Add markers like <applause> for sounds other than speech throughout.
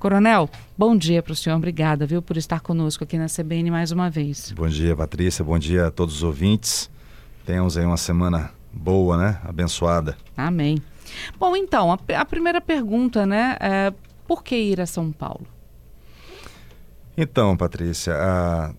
Coronel, bom dia para o senhor. Obrigada, viu, por estar conosco aqui na CBN mais uma vez. Bom dia, Patrícia. Bom dia a todos os ouvintes. Tenhamos aí uma semana boa, né? Abençoada. Amém. Bom, então, a, a primeira pergunta, né? É, por que ir a São Paulo? Então, Patrícia, a,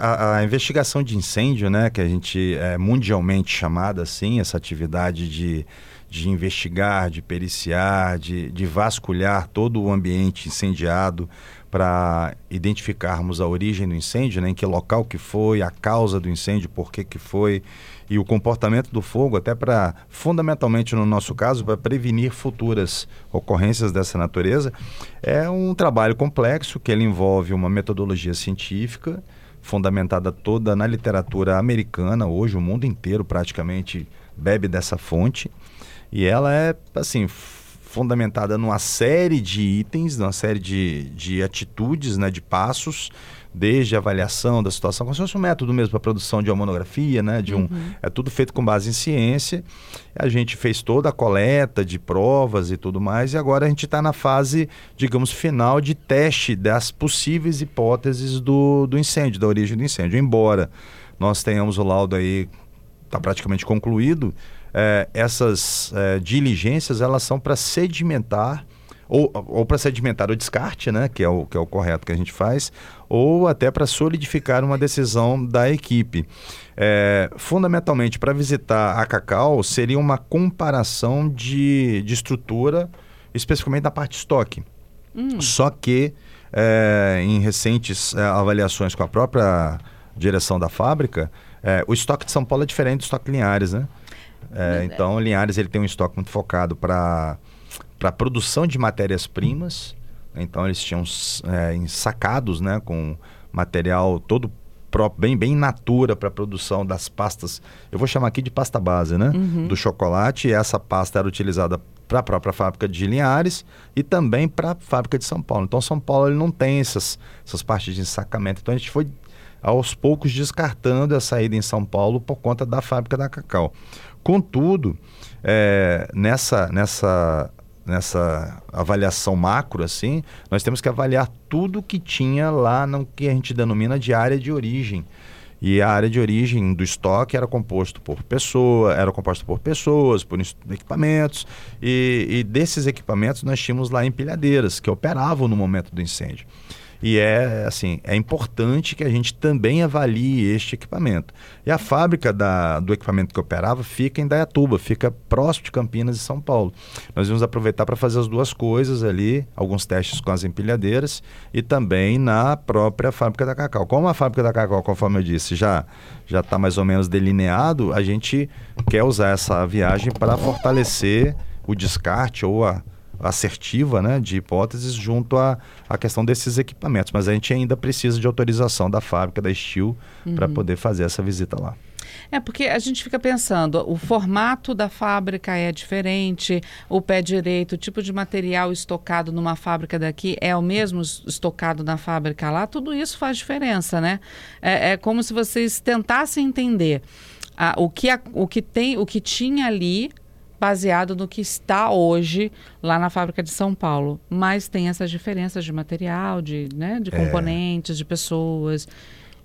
a, a, investigação de incêndio, né, que a gente é mundialmente chamada assim, essa atividade de, de investigar, de periciar, de, de vasculhar todo o ambiente incendiado para identificarmos a origem do incêndio, né, em que local que foi, a causa do incêndio, por que que foi e o comportamento do fogo, até para, fundamentalmente no nosso caso, para prevenir futuras ocorrências dessa natureza, é um trabalho complexo que ele envolve uma metodologia científica fundamentada toda na literatura americana, hoje o mundo inteiro praticamente bebe dessa fonte, e ela é, assim, fundamentada numa série de itens, numa série de, de atitudes, né, de passos, desde a avaliação da situação, como se fosse um método mesmo para a produção de uma monografia, né? De um, uhum. É tudo feito com base em ciência. A gente fez toda a coleta de provas e tudo mais, e agora a gente está na fase, digamos, final de teste das possíveis hipóteses do, do incêndio, da origem do incêndio. Embora nós tenhamos o laudo aí, está praticamente concluído, é, essas é, diligências elas são para sedimentar ou, ou para sedimentar o descarte, né, que é o, que é o correto que a gente faz, ou até para solidificar uma decisão da equipe. É, fundamentalmente, para visitar a Cacau, seria uma comparação de, de estrutura, especificamente da parte estoque. Hum. Só que, é, em recentes é, avaliações com a própria direção da fábrica, o estoque de São Paulo é diferente do estoque Linhares, né? É, então, Linhares ele tem um estoque muito focado para para produção de matérias-primas. Então eles tinham é, ensacados né, com material todo próprio, bem, bem natura para a produção das pastas. Eu vou chamar aqui de pasta base, né? Uhum. Do chocolate. E essa pasta era utilizada para a própria fábrica de Linhares e também para a fábrica de São Paulo. Então São Paulo ele não tem essas, essas partes de ensacamento. Então a gente foi aos poucos descartando a saída em São Paulo por conta da fábrica da Cacau. Contudo, é, nessa, nessa nessa avaliação macro assim, nós temos que avaliar tudo que tinha lá no que a gente denomina de área de origem. E a área de origem do estoque era composto por pessoa, era composto por pessoas, por equipamentos, e, e desses equipamentos nós tínhamos lá empilhadeiras que operavam no momento do incêndio. E é assim, é importante que a gente também avalie este equipamento. E a fábrica da, do equipamento que operava fica em Dayatuba, fica próximo de Campinas e São Paulo. Nós vamos aproveitar para fazer as duas coisas ali, alguns testes com as empilhadeiras e também na própria fábrica da Cacau. Como a fábrica da Cacau, conforme eu disse, já já está mais ou menos delineado, a gente quer usar essa viagem para fortalecer o descarte ou a assertiva né, de hipóteses junto à, à questão desses equipamentos. Mas a gente ainda precisa de autorização da fábrica, da Steel, uhum. para poder fazer essa visita lá. É porque a gente fica pensando, o formato da fábrica é diferente, o pé direito, o tipo de material estocado numa fábrica daqui é o mesmo estocado na fábrica lá, tudo isso faz diferença, né? É, é como se vocês tentassem entender a, o, que a, o que tem, o que tinha ali baseado no que está hoje lá na fábrica de São Paulo. Mas tem essas diferenças de material, de, né, de é. componentes, é. de pessoas.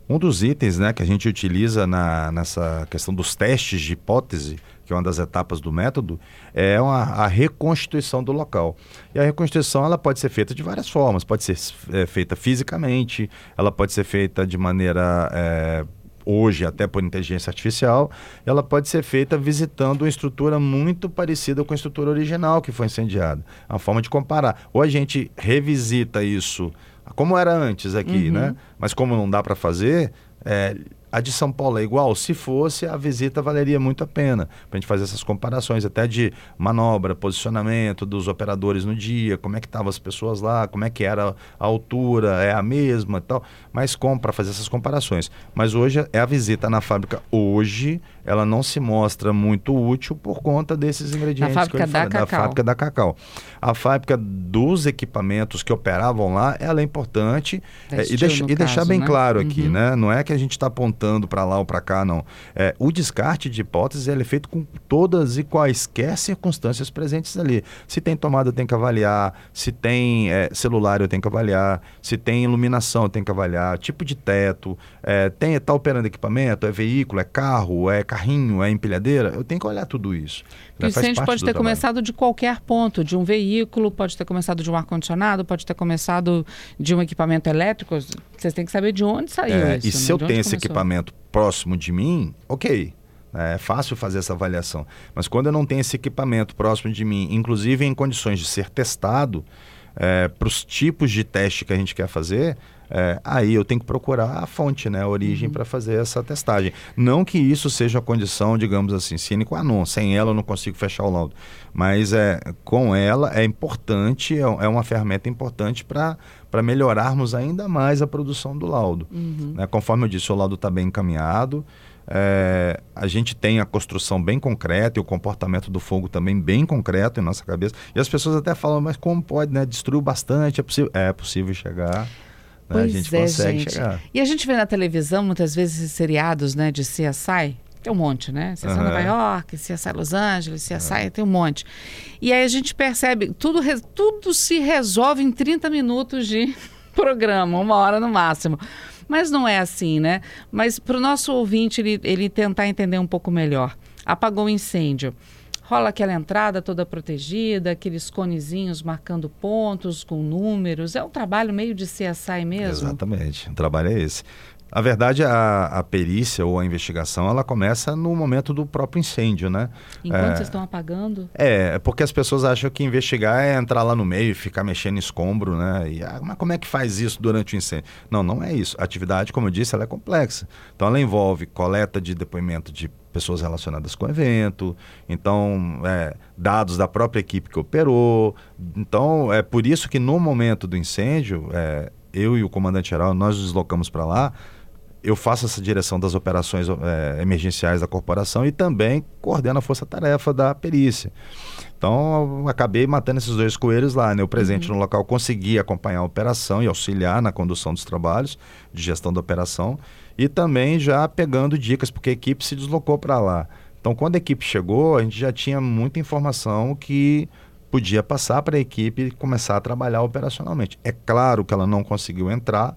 Um dos itens né, que a gente utiliza na, nessa questão dos testes de hipótese, que é uma das etapas do método, é uma, a reconstituição do local. E a reconstituição ela pode ser feita de várias formas. Pode ser é, feita fisicamente, ela pode ser feita de maneira é, hoje até por inteligência artificial, ela pode ser feita visitando uma estrutura muito parecida com a estrutura original que foi incendiada. É uma forma de comparar. Ou a gente revisita isso como era antes aqui, uhum. né? Mas como não dá para fazer, é, a de São Paulo é igual? Se fosse, a visita valeria muito a pena. Para a gente fazer essas comparações, até de manobra, posicionamento dos operadores no dia, como é que estavam as pessoas lá, como é que era a altura, é a mesma e tal. Mas como para fazer essas comparações. Mas hoje é a visita na fábrica. Hoje ela não se mostra muito útil por conta desses ingredientes da fábrica, da, da fábrica da Cacau. A fábrica dos equipamentos que operavam lá, ela é importante. É, e, deixa, e deixar bem né? claro aqui, uhum. né? Não é que a gente está apontando para lá ou para cá, não. É, o descarte de hipóteses ele é feito com todas e quaisquer circunstâncias presentes ali. Se tem tomada, eu tenho que avaliar. Se tem é, celular, eu tenho que avaliar. Se tem iluminação, eu tenho que avaliar. Tipo de teto. É, tem, está operando equipamento? É veículo? É carro? É carrinho? É empilhadeira? Eu tenho que olhar tudo isso. O incêndio pode ter trabalho. começado de qualquer ponto, de um veículo, pode ter começado de um ar-condicionado, pode ter começado de um equipamento elétrico. Vocês têm que saber de onde saiu é, isso. E se né? eu tenho esse equipamento próximo de mim, ok. É fácil fazer essa avaliação. Mas quando eu não tenho esse equipamento próximo de mim, inclusive em condições de ser testado, é, para os tipos de teste que a gente quer fazer, é, aí eu tenho que procurar a fonte, né, a origem uhum. para fazer essa testagem. Não que isso seja a condição, digamos assim, sine qua non. Sem ela eu não consigo fechar o laudo. Mas é, com ela é importante, é, é uma ferramenta importante para melhorarmos ainda mais a produção do laudo. Uhum. Né, conforme eu disse, o laudo está bem encaminhado. É, a gente tem a construção bem concreta e o comportamento do fogo também bem concreto em nossa cabeça. E as pessoas até falam, mas como pode, né? Destruiu bastante, é possível, é possível chegar. Né? a gente é, consegue gente. chegar. E a gente vê na televisão muitas vezes seriados né, de CSI. Tem um monte, né? CSI uhum. Nova York, CSI Los Angeles, CSI, uhum. tem um monte. E aí a gente percebe, tudo, tudo se resolve em 30 minutos de <laughs> programa, uma hora no máximo. Mas não é assim, né? Mas para o nosso ouvinte, ele, ele tentar entender um pouco melhor. Apagou o incêndio rola aquela entrada toda protegida, aqueles conezinhos marcando pontos com números. É um trabalho meio de CSI mesmo? Exatamente, o trabalho é esse. A verdade, a, a perícia ou a investigação, ela começa no momento do próprio incêndio, né? Enquanto é, vocês estão apagando? É, é porque as pessoas acham que investigar é entrar lá no meio e ficar mexendo em escombro, né? E, ah, mas como é que faz isso durante o incêndio? Não, não é isso. A atividade, como eu disse, ela é complexa. Então, ela envolve coleta de depoimento de pessoas relacionadas com o evento, então é, dados da própria equipe que operou. Então é por isso que no momento do incêndio, é, eu e o comandante geral nós nos deslocamos para lá. Eu faço essa direção das operações é, emergenciais da corporação e também coordeno a força-tarefa da perícia. Então, acabei matando esses dois coelhos lá, né? Eu presente uhum. no local consegui acompanhar a operação e auxiliar na condução dos trabalhos de gestão da operação e também já pegando dicas, porque a equipe se deslocou para lá. Então, quando a equipe chegou, a gente já tinha muita informação que podia passar para a equipe começar a trabalhar operacionalmente. É claro que ela não conseguiu entrar,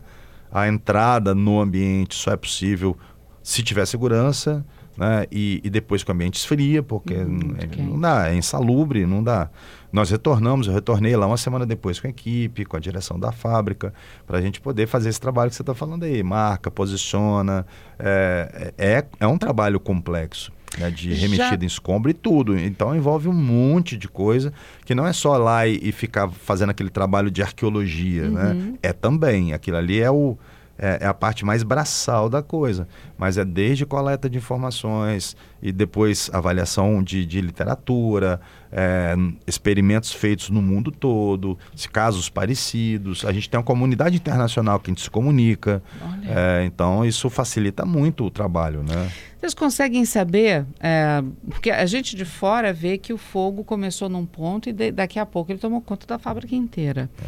a entrada no ambiente só é possível se tiver segurança, né? E, e depois que o ambiente esfria, porque uhum, é, não dá, é insalubre, não dá. Nós retornamos, eu retornei lá uma semana depois com a equipe, com a direção da fábrica, para a gente poder fazer esse trabalho que você está falando aí. Marca, posiciona. É, é, é um trabalho complexo. Né, de remetida Já... em escombro e tudo. Então envolve um monte de coisa que não é só lá e, e ficar fazendo aquele trabalho de arqueologia, né? uhum. né? É também. Aquilo ali é o, é, é, a parte mais braçal da coisa. Mas é desde coleta de informações e depois avaliação de, de literatura, é, experimentos feitos no mundo todo, casos parecidos. A gente tem uma comunidade internacional que a gente se comunica. É, então isso facilita muito o trabalho, né? Vocês conseguem saber, é, porque a gente de fora vê que o fogo começou num ponto e de, daqui a pouco ele tomou conta da fábrica inteira. É.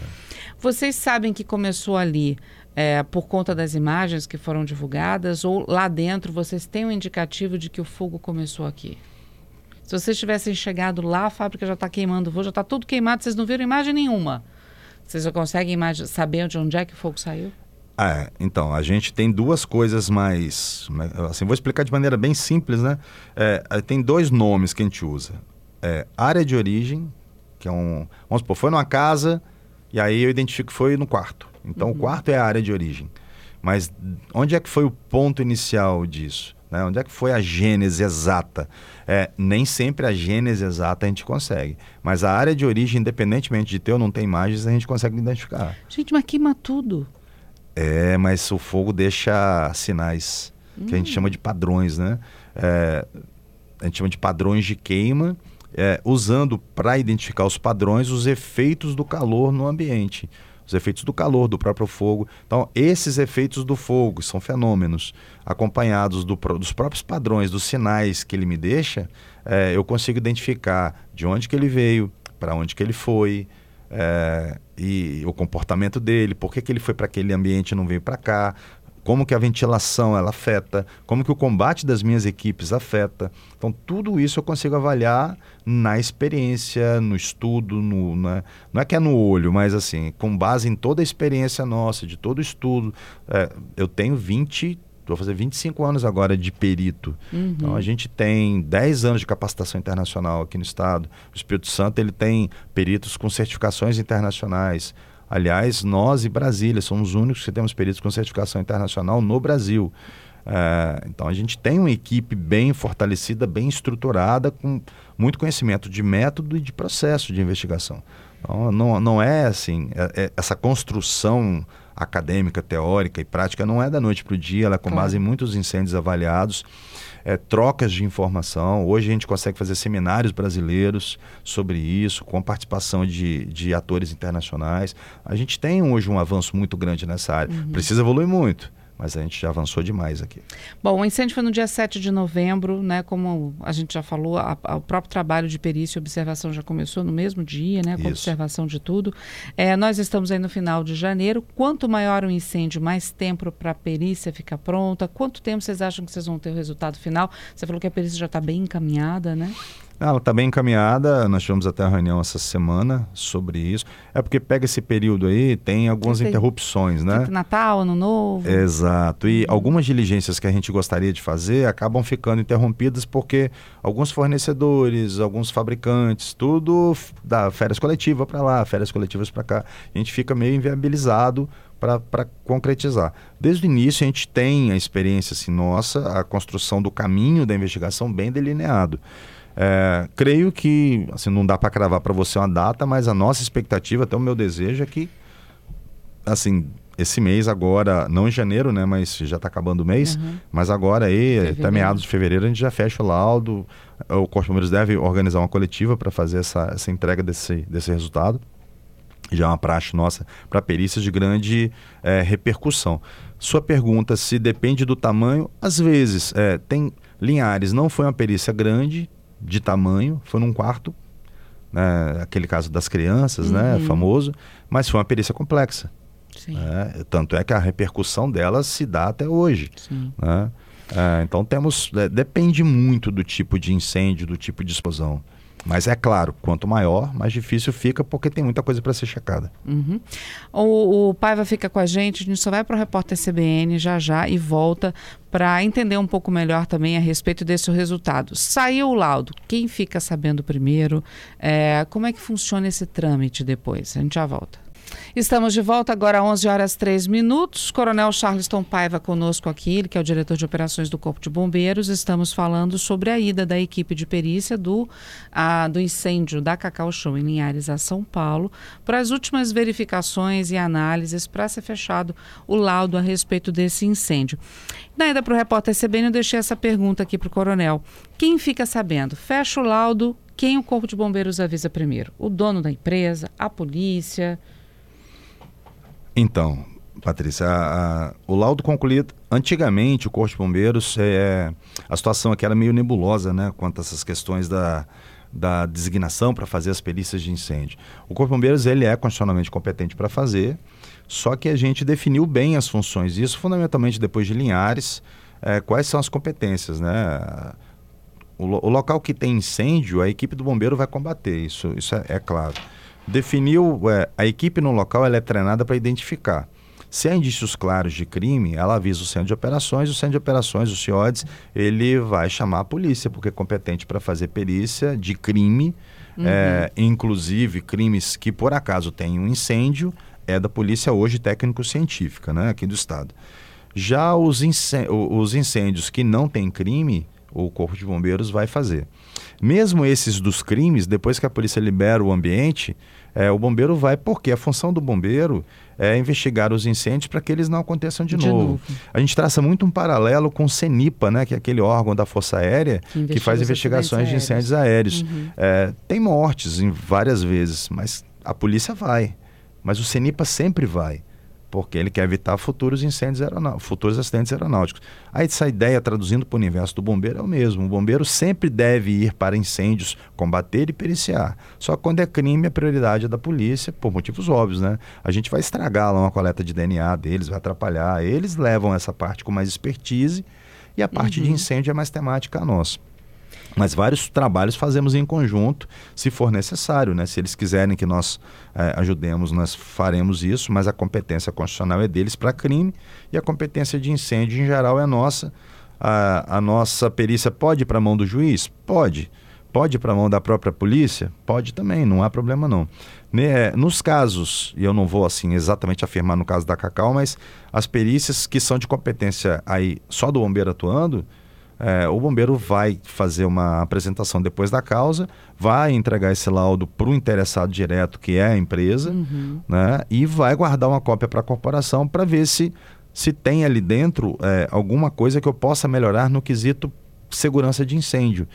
Vocês sabem que começou ali é, por conta das imagens que foram divulgadas ou lá dentro vocês têm um indicativo de que o fogo começou aqui? Se vocês tivessem chegado lá, a fábrica já está queimando, já está tudo queimado, vocês não viram imagem nenhuma. Vocês já conseguem saber de onde é que o fogo saiu? É, então, a gente tem duas coisas mais. Assim, vou explicar de maneira bem simples, né? É, tem dois nomes que a gente usa: é, área de origem, que é um. Vamos supor, foi numa casa, e aí eu identifico que foi no quarto. Então, uhum. o quarto é a área de origem. Mas onde é que foi o ponto inicial disso? Né? Onde é que foi a gênese exata? É, nem sempre a gênese exata a gente consegue. Mas a área de origem, independentemente de ter ou não ter imagens, a gente consegue identificar. Gente, mas queima tudo. É, mas o fogo deixa sinais, hum. que a gente hum. chama de padrões, né? É, a gente chama de padrões de queima, é, usando para identificar os padrões os efeitos do calor no ambiente os efeitos do calor, do próprio fogo. Então, esses efeitos do fogo são fenômenos acompanhados do, dos próprios padrões, dos sinais que ele me deixa, é, eu consigo identificar de onde que ele veio, para onde que ele foi, é, e o comportamento dele, por que, que ele foi para aquele ambiente e não veio para cá, como que a ventilação ela afeta, como que o combate das minhas equipes afeta. Então, tudo isso eu consigo avaliar na experiência, no estudo, no, né? não é que é no olho, mas assim, com base em toda a experiência nossa, de todo o estudo. É, eu tenho 20 vou fazer 25 anos agora de perito. Uhum. Então a gente tem 10 anos de capacitação internacional aqui no estado. O Espírito Santo ele tem peritos com certificações internacionais. Aliás, nós e Brasília somos os únicos que temos peritos com certificação internacional no Brasil. É, então a gente tem uma equipe bem fortalecida, bem estruturada, com muito conhecimento de método e de processo de investigação. Então, não, não é assim, é, é, essa construção acadêmica, teórica e prática não é da noite para o dia, ela é com claro. base em muitos incêndios avaliados, é, trocas de informação. Hoje a gente consegue fazer seminários brasileiros sobre isso, com participação de, de atores internacionais. A gente tem hoje um avanço muito grande nessa área. Uhum. Precisa evoluir muito mas a gente já avançou demais aqui. Bom, o incêndio foi no dia 7 de novembro, né? Como a gente já falou, a, a, o próprio trabalho de perícia e observação já começou no mesmo dia, né? Com Isso. observação de tudo. É, nós estamos aí no final de janeiro. Quanto maior o incêndio, mais tempo para a perícia ficar pronta? Quanto tempo vocês acham que vocês vão ter o resultado final? Você falou que a perícia já está bem encaminhada, né? Ela está bem encaminhada, nós tivemos até a reunião essa semana sobre isso. É porque pega esse período aí, tem algumas interrupções, né? Tipo Natal, Ano Novo. Exato. E algumas diligências que a gente gostaria de fazer acabam ficando interrompidas porque alguns fornecedores, alguns fabricantes, tudo dá férias coletivas para lá, férias coletivas para cá. A gente fica meio inviabilizado para concretizar. Desde o início a gente tem a experiência assim, nossa, a construção do caminho da investigação bem delineado. É, creio que, assim, não dá para cravar para você uma data, mas a nossa expectativa, até o meu desejo é que, assim, esse mês agora, não em janeiro, né, mas já está acabando o mês, uhum. mas agora aí, fevereiro. até meados de fevereiro, a gente já fecha o laudo, o Corpo de Bombeiros deve organizar uma coletiva para fazer essa, essa entrega desse, desse resultado. Já é uma praxe nossa para perícias de grande é, repercussão. Sua pergunta se depende do tamanho, às vezes, é, tem Linhares não foi uma perícia grande, de tamanho, foi num quarto, né, aquele caso das crianças, né, uhum. né, famoso, mas foi uma perícia complexa. Né, tanto é que a repercussão dela se dá até hoje. Né? É, então temos, é, depende muito do tipo de incêndio, do tipo de explosão. Mas é claro, quanto maior, mais difícil fica porque tem muita coisa para ser checada. Uhum. O, o Paiva fica com a gente, a gente só vai para o repórter CBN já já e volta para entender um pouco melhor também a respeito desse resultado. Saiu o laudo, quem fica sabendo primeiro? É, como é que funciona esse trâmite depois? A gente já volta. Estamos de volta agora às 11 horas 3 minutos. Coronel Charleston Paiva conosco aqui, ele que é o diretor de operações do Corpo de Bombeiros. Estamos falando sobre a ida da equipe de perícia do, a, do incêndio da Cacau Show em Linhares a São Paulo para as últimas verificações e análises para ser fechado o laudo a respeito desse incêndio. Na ida para o repórter CBN, eu deixei essa pergunta aqui para o coronel. Quem fica sabendo? Fecha o laudo, quem o Corpo de Bombeiros avisa primeiro? O dono da empresa, a polícia? Então, Patrícia, a, a, o laudo concluído, antigamente o Corpo de Bombeiros, é, a situação aqui era meio nebulosa, né, quanto a essas questões da, da designação para fazer as perícias de incêndio. O Corpo de Bombeiros ele é constitucionalmente competente para fazer, só que a gente definiu bem as funções, isso fundamentalmente depois de Linhares, é, quais são as competências, né? O, o, local que tem incêndio, a equipe do bombeiro vai combater, isso, isso é, é claro definiu é, a equipe no local ela é treinada para identificar. Se há indícios claros de crime, ela avisa o centro de operações, o centro de operações, o CIODES, ele vai chamar a polícia, porque é competente para fazer perícia de crime, uhum. é, inclusive crimes que por acaso têm um incêndio, é da polícia hoje técnico-científica, né, aqui do estado. Já os, os incêndios que não têm crime, o Corpo de Bombeiros vai fazer. Mesmo esses dos crimes, depois que a polícia libera o ambiente, é, o bombeiro vai, porque a função do bombeiro é investigar os incêndios para que eles não aconteçam de, de novo. novo. A gente traça muito um paralelo com o CENIPA, né, que é aquele órgão da Força Aérea que, que faz investigações de incêndios aéreos. Uhum. É, tem mortes em várias vezes, mas a polícia vai. Mas o CENIPA sempre vai. Porque ele quer evitar futuros incêndios aeronáuticos, futuros acidentes aeronáuticos. Aí essa ideia, traduzindo para o universo do bombeiro, é o mesmo. O bombeiro sempre deve ir para incêndios, combater e periciar. Só que quando é crime, a prioridade é da polícia, por motivos óbvios, né? A gente vai estragar lá uma coleta de DNA deles, vai atrapalhar. Eles levam essa parte com mais expertise e a parte uhum. de incêndio é mais temática nossa. Mas vários trabalhos fazemos em conjunto, se for necessário, né? Se eles quiserem que nós eh, ajudemos, nós faremos isso, mas a competência constitucional é deles para crime e a competência de incêndio em geral é nossa. A, a nossa perícia pode ir para a mão do juiz? Pode. Pode ir para a mão da própria polícia? Pode também, não há problema não. Ne, nos casos, e eu não vou assim exatamente afirmar no caso da Cacau, mas as perícias que são de competência aí só do bombeiro atuando, é, o bombeiro vai fazer uma apresentação depois da causa, vai entregar esse laudo para o interessado direto, que é a empresa, uhum. né, e vai guardar uma cópia para a corporação para ver se, se tem ali dentro é, alguma coisa que eu possa melhorar no quesito segurança de incêndio.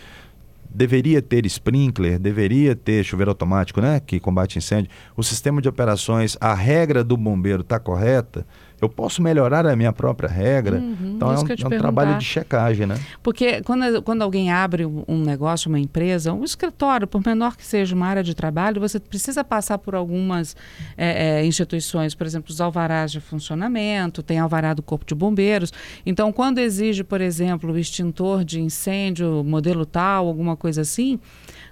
Deveria ter sprinkler, deveria ter chuveiro automático, né, que combate incêndio. O sistema de operações, a regra do bombeiro está correta? Eu posso melhorar a minha própria regra. Uhum, então é um, é um trabalho de checagem, né? Porque quando, quando alguém abre um negócio, uma empresa, um escritório, por menor que seja uma área de trabalho, você precisa passar por algumas é, é, instituições, por exemplo, os alvarás de funcionamento, tem alvará do Corpo de Bombeiros. Então, quando exige, por exemplo, o extintor de incêndio, modelo tal, alguma coisa assim,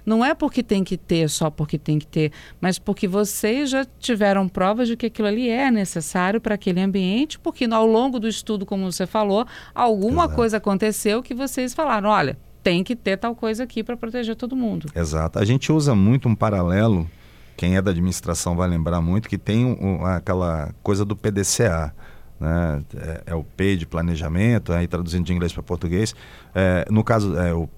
não é porque tem que ter só porque tem que ter, mas porque vocês já tiveram provas de que aquilo ali é necessário para aquele ambiente, porque ao longo do estudo, como você falou, alguma Exato. coisa aconteceu que vocês falaram, olha, tem que ter tal coisa aqui para proteger todo mundo. Exato. A gente usa muito um paralelo, quem é da administração vai lembrar muito, que tem um, aquela coisa do PDCA. Né? É, é, o P de planejamento, aí traduzindo de inglês para português. É, no caso, é o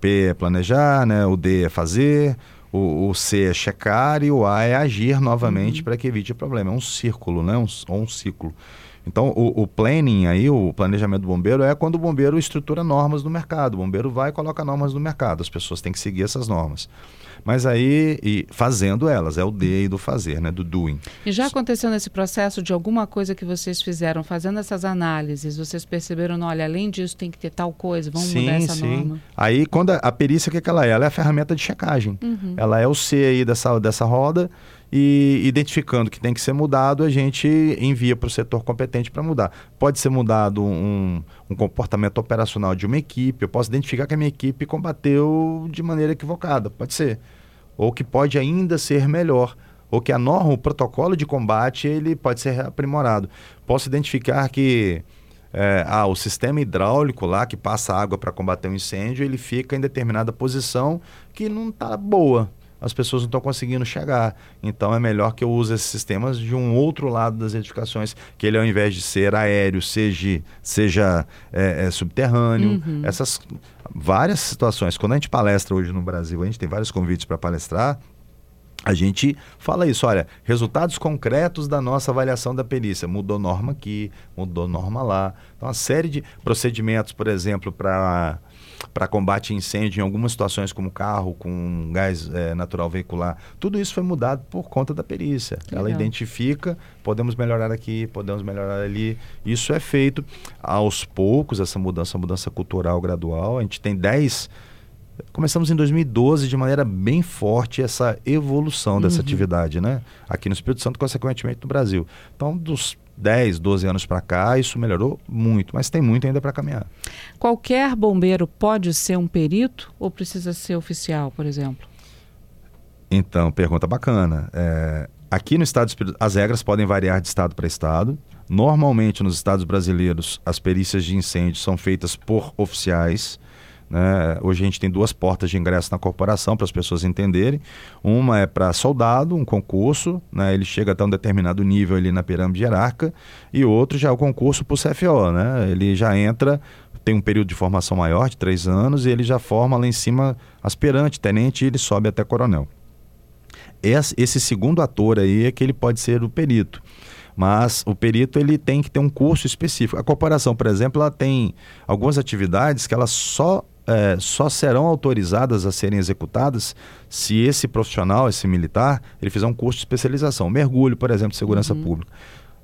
P é planejar, né? o D é fazer, o, o C é checar e o A é agir novamente uhum. para que evite o problema. É um círculo, né? um, ou um ciclo. Então, o, o, planning aí, o planejamento do bombeiro, é quando o bombeiro estrutura normas no mercado. O bombeiro vai e coloca normas no mercado. As pessoas têm que seguir essas normas. Mas aí, e fazendo elas, é o D do fazer, né? Do doing. E já aconteceu nesse processo de alguma coisa que vocês fizeram, fazendo essas análises, vocês perceberam, olha, além disso tem que ter tal coisa, vamos sim, mudar essa sim. norma? Aí, quando a, a perícia, o que, é que ela é? Ela é a ferramenta de checagem. Uhum. Ela é o C aí dessa, dessa roda e identificando que tem que ser mudado, a gente envia para o setor competente para mudar. Pode ser mudado um, um, comportamento operacional de uma equipe, eu posso identificar que a minha equipe combateu de maneira equivocada, pode ser. Ou que pode ainda ser melhor. Ou que a norma, o protocolo de combate, ele pode ser aprimorado. Posso identificar que é, ah, o sistema hidráulico lá que passa água para combater um incêndio, ele fica em determinada posição que não está boa as pessoas não estão conseguindo chegar. Então é melhor que eu use esses sistemas de um outro lado das edificações, que ele ao invés de ser aéreo, seja, seja é, é, subterrâneo. Uhum. Essas várias situações. Quando a gente palestra hoje no Brasil, a gente tem vários convites para palestrar. A gente fala isso, olha, resultados concretos da nossa avaliação da perícia. Mudou norma aqui, mudou norma lá. Então, uma série de procedimentos, por exemplo, para para combate a incêndio em algumas situações, como carro com gás é, natural veicular. Tudo isso foi mudado por conta da perícia. Legal. Ela identifica, podemos melhorar aqui, podemos melhorar ali. Isso é feito aos poucos, essa mudança, mudança cultural gradual. A gente tem 10 começamos em 2012 de maneira bem forte essa evolução dessa uhum. atividade, né? Aqui no Espírito Santo, consequentemente no Brasil. Então, dos 10, 12 anos para cá, isso melhorou muito, mas tem muito ainda para caminhar. Qualquer bombeiro pode ser um perito ou precisa ser oficial, por exemplo? Então, pergunta bacana. É, aqui no estado as regras podem variar de estado para estado. Normalmente, nos estados brasileiros, as perícias de incêndio são feitas por oficiais. Né? Hoje a gente tem duas portas de ingresso na corporação para as pessoas entenderem. Uma é para soldado, um concurso, né? ele chega até um determinado nível ali na pirâmide hierárquica, e outro já é o concurso para o CFO. Né? Ele já entra, tem um período de formação maior, de três anos, e ele já forma lá em cima aspirante, tenente, e ele sobe até coronel. Esse, segundo ator aí é que ele pode ser o perito mas o perito ele tem que ter um curso específico. A corporação, por exemplo, ela tem algumas atividades que ela só é, só serão autorizadas a serem executadas se esse profissional, esse militar, ele fizer um curso de especialização. Mergulho, por exemplo, de segurança uhum. pública.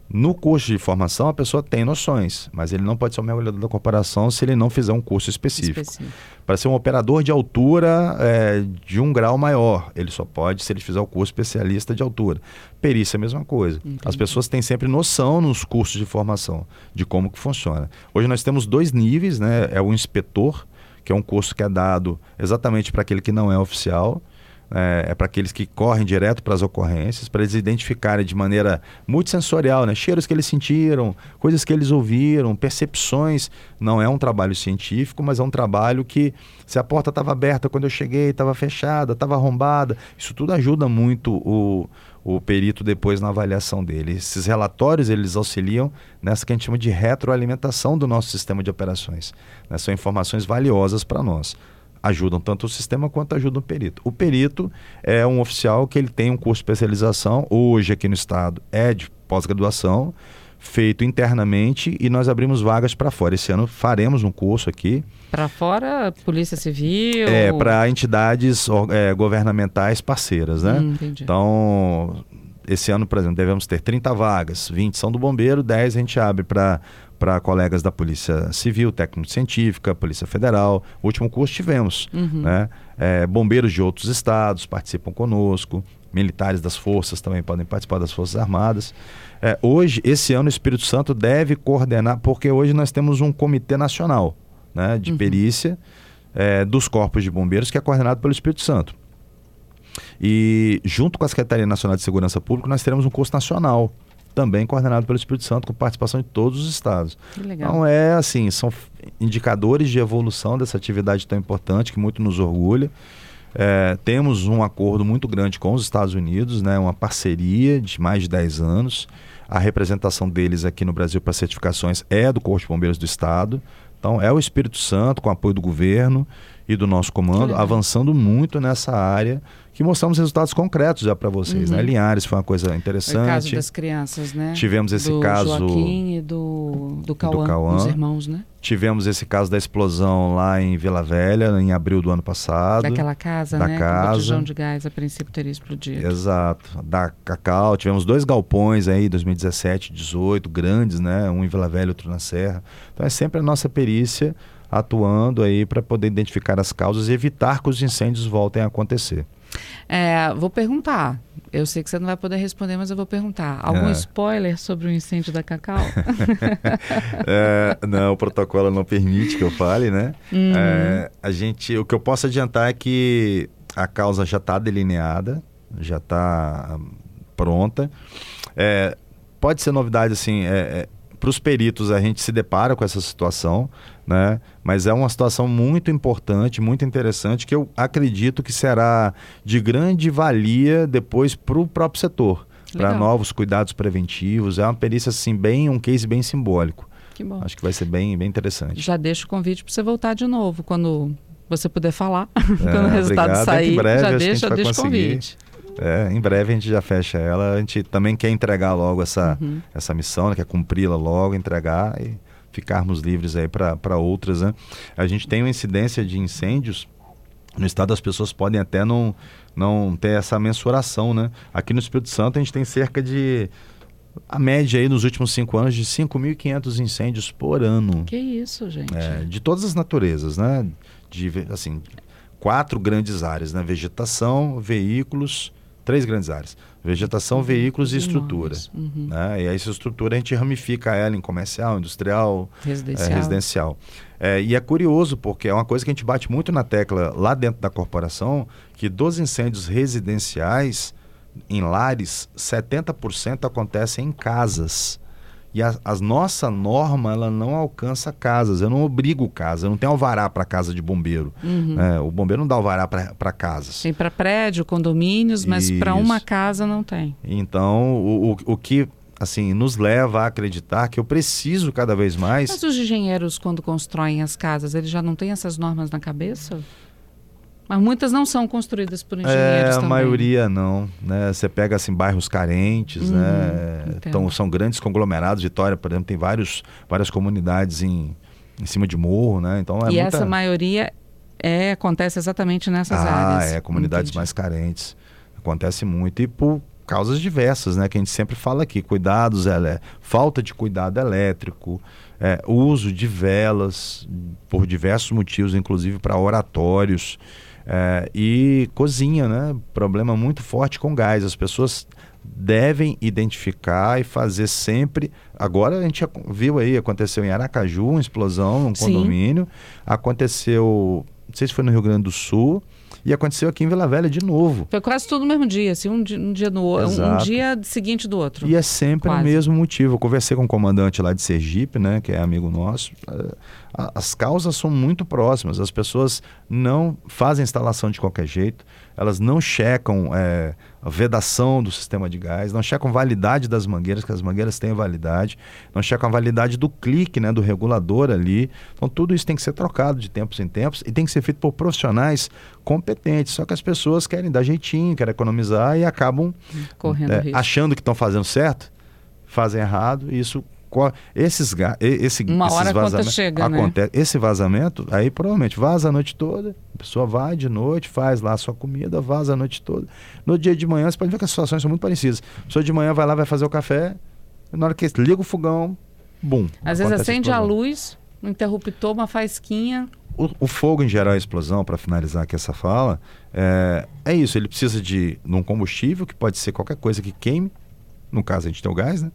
No curso de formação, a pessoa tem noções, mas ele não pode ser um mergulhador da corporação se ele não fizer um curso específico. específico. Para ser um operador de altura é, de um grau maior, ele só pode se ele fizer o curso especialista de altura. Perícia é a mesma coisa. Entendi. As pessoas têm sempre noção nos cursos de formação de como que funciona. Hoje nós temos dois níveis, né? É o inspetor, que é um curso que é dado exatamente para aquele que não é oficial, é, é para aqueles que correm direto para as ocorrências, para eles identificarem de maneira multissensorial, né? cheiros que eles sentiram, coisas que eles ouviram, percepções. Não é um trabalho científico, mas é um trabalho que, se a porta estava aberta quando eu cheguei, estava fechada, estava arrombada, isso tudo ajuda muito o, o perito depois na avaliação dele. Esses relatórios eles auxiliam nessa que a gente chama de retroalimentação do nosso sistema de operações. Né? São informações valiosas para nós ajudam tanto o sistema quanto ajudam o perito. O perito é um oficial que ele tem um curso de especialização, hoje aqui no estado é de pós-graduação, feito internamente e nós abrimos vagas para fora. Esse ano faremos um curso aqui. Para fora, Polícia Civil? É, para entidades é, governamentais parceiras, né? Hum, então, esse ano, por exemplo, devemos ter 30 vagas, 20 são do bombeiro, 10 a gente abre para para colegas da Polícia Civil, técnico-científica, Polícia Federal. O último curso tivemos. Uhum. Né? É, bombeiros de outros estados participam conosco, militares das forças também podem participar das Forças Armadas. É, hoje, esse ano, o Espírito Santo deve coordenar, porque hoje nós temos um comitê nacional né, de uhum. perícia é, dos corpos de bombeiros que é coordenado pelo Espírito Santo. E junto com a Secretaria Nacional de Segurança Pública, nós teremos um curso nacional também coordenado pelo Espírito Santo, com participação de todos os estados. Então é assim, são indicadores de evolução dessa atividade tão importante que muito nos orgulha. É, temos um acordo muito grande com os Estados Unidos, né, uma parceria de mais de 10 anos. A representação deles aqui no Brasil para certificações é do Corpo de Bombeiros do Estado. Então, é o Espírito Santo, com apoio do governo e do nosso comando, avançando muito nessa área que mostramos resultados concretos já para vocês, né? uhum. né? Linhares foi uma coisa interessante. O caso das crianças, né? Tivemos esse do caso Joaquim e do do Cauã, do Cauã, os irmãos, né? Tivemos esse caso da explosão lá em Vila Velha, em abril do ano passado. Daquela casa, da né? casa. O de gás a princípio teria explodido. Exato. Da Cacau, tivemos dois galpões aí, 2017, 18, grandes, né? Um em Vila Velha, outro na Serra. Então é sempre a nossa perícia atuando aí para poder identificar as causas e evitar que os incêndios voltem a acontecer. É, vou perguntar. Eu sei que você não vai poder responder, mas eu vou perguntar. Algum é. spoiler sobre o incêndio da Cacau? <laughs> é, não, o protocolo não permite que eu fale, né? Uhum. É, a gente, o que eu posso adiantar é que a causa já está delineada, já está pronta. É, pode ser novidade assim, é, para os peritos a gente se depara com essa situação né? Mas é uma situação muito importante, muito interessante, que eu acredito que será de grande valia depois para o próprio setor, para novos cuidados preventivos. É uma perícia assim bem, um case bem simbólico. Que bom. Acho que vai ser bem, bem interessante. Já deixo o convite para você voltar de novo quando você puder falar, é, <laughs> quando o resultado obrigado. sair. Breve, já deixa, deixa o convite. É, em breve a gente já fecha ela. A gente também quer entregar logo essa, uhum. essa missão, né? quer cumpri-la logo, entregar e ficarmos livres aí para outras. Né? A gente tem uma incidência de incêndios no estado as pessoas podem até não, não ter essa mensuração, né? Aqui no Espírito Santo a gente tem cerca de a média aí nos últimos cinco anos de 5.500 incêndios por ano. Que isso, gente? É, de todas as naturezas, né? De, assim, quatro grandes áreas, né? Vegetação, veículos, três grandes áreas. Vegetação, uhum. veículos e estrutura. Uhum. Né? E essa estrutura a gente ramifica ela em comercial, industrial, residencial. É, residencial. É, e é curioso, porque é uma coisa que a gente bate muito na tecla lá dentro da corporação, que dos incêndios residenciais, em lares, 70% acontecem em casas. E a, a, nossa norma, ela não alcança casas. Eu não obrigo casa, eu não tenho alvará para casa de bombeiro. Uhum. É, o bombeiro não dá alvará para casas. Tem para prédio, condomínios, mas para uma casa não tem. Então, o, o, o que assim, nos leva a acreditar que eu preciso cada vez mais. Mas os engenheiros, quando constroem as casas, eles já não têm essas normas na cabeça? Mas muitas não são construídas por engenheiros é, a também. maioria não, né? Você pega assim bairros carentes, uhum, né? Então são grandes conglomerados. Vitória, por exemplo, tem vários, várias comunidades em, em cima de morro, né? Então é e muita... essa maioria é acontece exatamente nessas ah, áreas. Ah, é comunidades Entendi. mais carentes. Acontece muito e por causas diversas, né? Que a gente sempre fala aqui, cuidados, é, falta de cuidado elétrico, é, uso de velas por diversos motivos, inclusive para oratórios. É, e cozinha, né? Problema muito forte com gás. As pessoas devem identificar e fazer sempre. Agora a gente viu aí, aconteceu em Aracaju, uma explosão num condomínio. Sim. Aconteceu, não sei se foi no Rio Grande do Sul. E aconteceu aqui em Vila Velha de novo. Foi quase tudo no mesmo dia, assim, um dia, um dia no outro, um, um, dia seguinte do outro. E é sempre quase. o mesmo motivo. Eu conversei com um comandante lá de Sergipe, né, que é amigo nosso. As causas são muito próximas. As pessoas não fazem instalação de qualquer jeito, elas não checam é, a vedação do sistema de gás, não checam a validade das mangueiras, que as mangueiras têm validade, não checam a validade do clique, né, do regulador ali. Então tudo isso tem que ser trocado de tempos em tempos e tem que ser feito por profissionais competentes. Só que as pessoas querem dar jeitinho, querem economizar e acabam é, achando que estão fazendo certo, fazem errado, e isso esses esse uma hora vazamentos chega, acontece né? esse vazamento aí provavelmente vaza a noite toda a pessoa vai de noite faz lá a sua comida vaza a noite toda. No dia de manhã você pode ver que as situações são muito parecidas. A pessoa de manhã vai lá vai fazer o café na hora que liga o fogão bum às vezes acende a, a luz um interruptor uma faisquinha. O, o, fogo em geral a explosão para finalizar aqui essa fala. É, é isso ele precisa de, de um combustível que pode ser qualquer coisa que queime no caso a gente tem o gás né?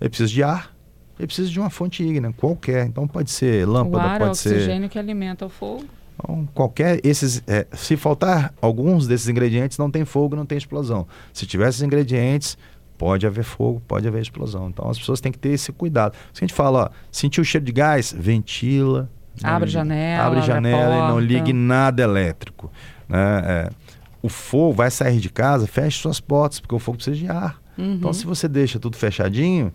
Ele precisa de ar ele precisa de uma fonte ígnea, qualquer. Então pode ser lâmpada, o ar, pode o ser. oxigênio que alimenta o fogo. Então, qualquer esses, é, se faltar alguns desses ingredientes, não tem fogo, não tem explosão. Se tiver esses ingredientes, pode haver fogo, pode haver explosão. Então as pessoas têm que ter esse cuidado. Se a gente fala, ó, sentiu o cheiro de gás, ventila. Abre janela. Abre janela e não ligue nada elétrico. Né? É, o fogo vai sair de casa, feche suas portas, porque o fogo precisa de ar. Uhum. Então, se você deixa tudo fechadinho,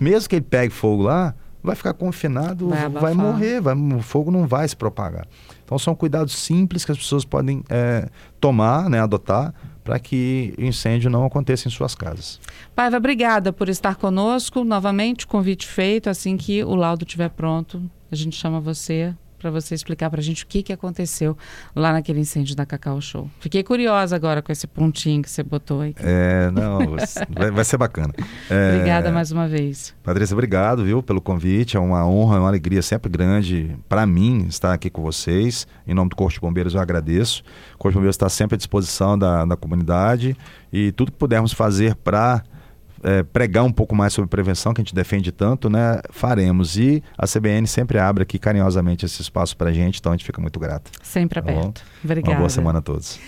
mesmo que ele pegue fogo lá, vai ficar confinado, vai, vai morrer, vai, o fogo não vai se propagar. Então são cuidados simples que as pessoas podem é, tomar, né, adotar, para que o incêndio não aconteça em suas casas. Paiva, obrigada por estar conosco. Novamente, convite feito. Assim que o laudo estiver pronto, a gente chama você para você explicar para a gente o que, que aconteceu lá naquele incêndio da Cacau Show. Fiquei curiosa agora com esse pontinho que você botou aí. É, não, vai, vai, ser bacana. <laughs> É, Obrigada mais uma vez. Patrícia, obrigado, viu, pelo convite. É uma honra, é uma alegria sempre grande para mim estar aqui com vocês. Em nome do Corpo de Bombeiros, eu agradeço. O Corpo de Bombeiros está sempre à disposição da, da comunidade e tudo que pudermos fazer para é, pregar um pouco mais sobre prevenção, que a gente defende tanto, né, faremos. E a CBN sempre abre aqui carinhosamente esse espaço para a gente, então a gente fica muito grato. Sempre tá aberto. Tá Obrigada. Uma boa semana a todos.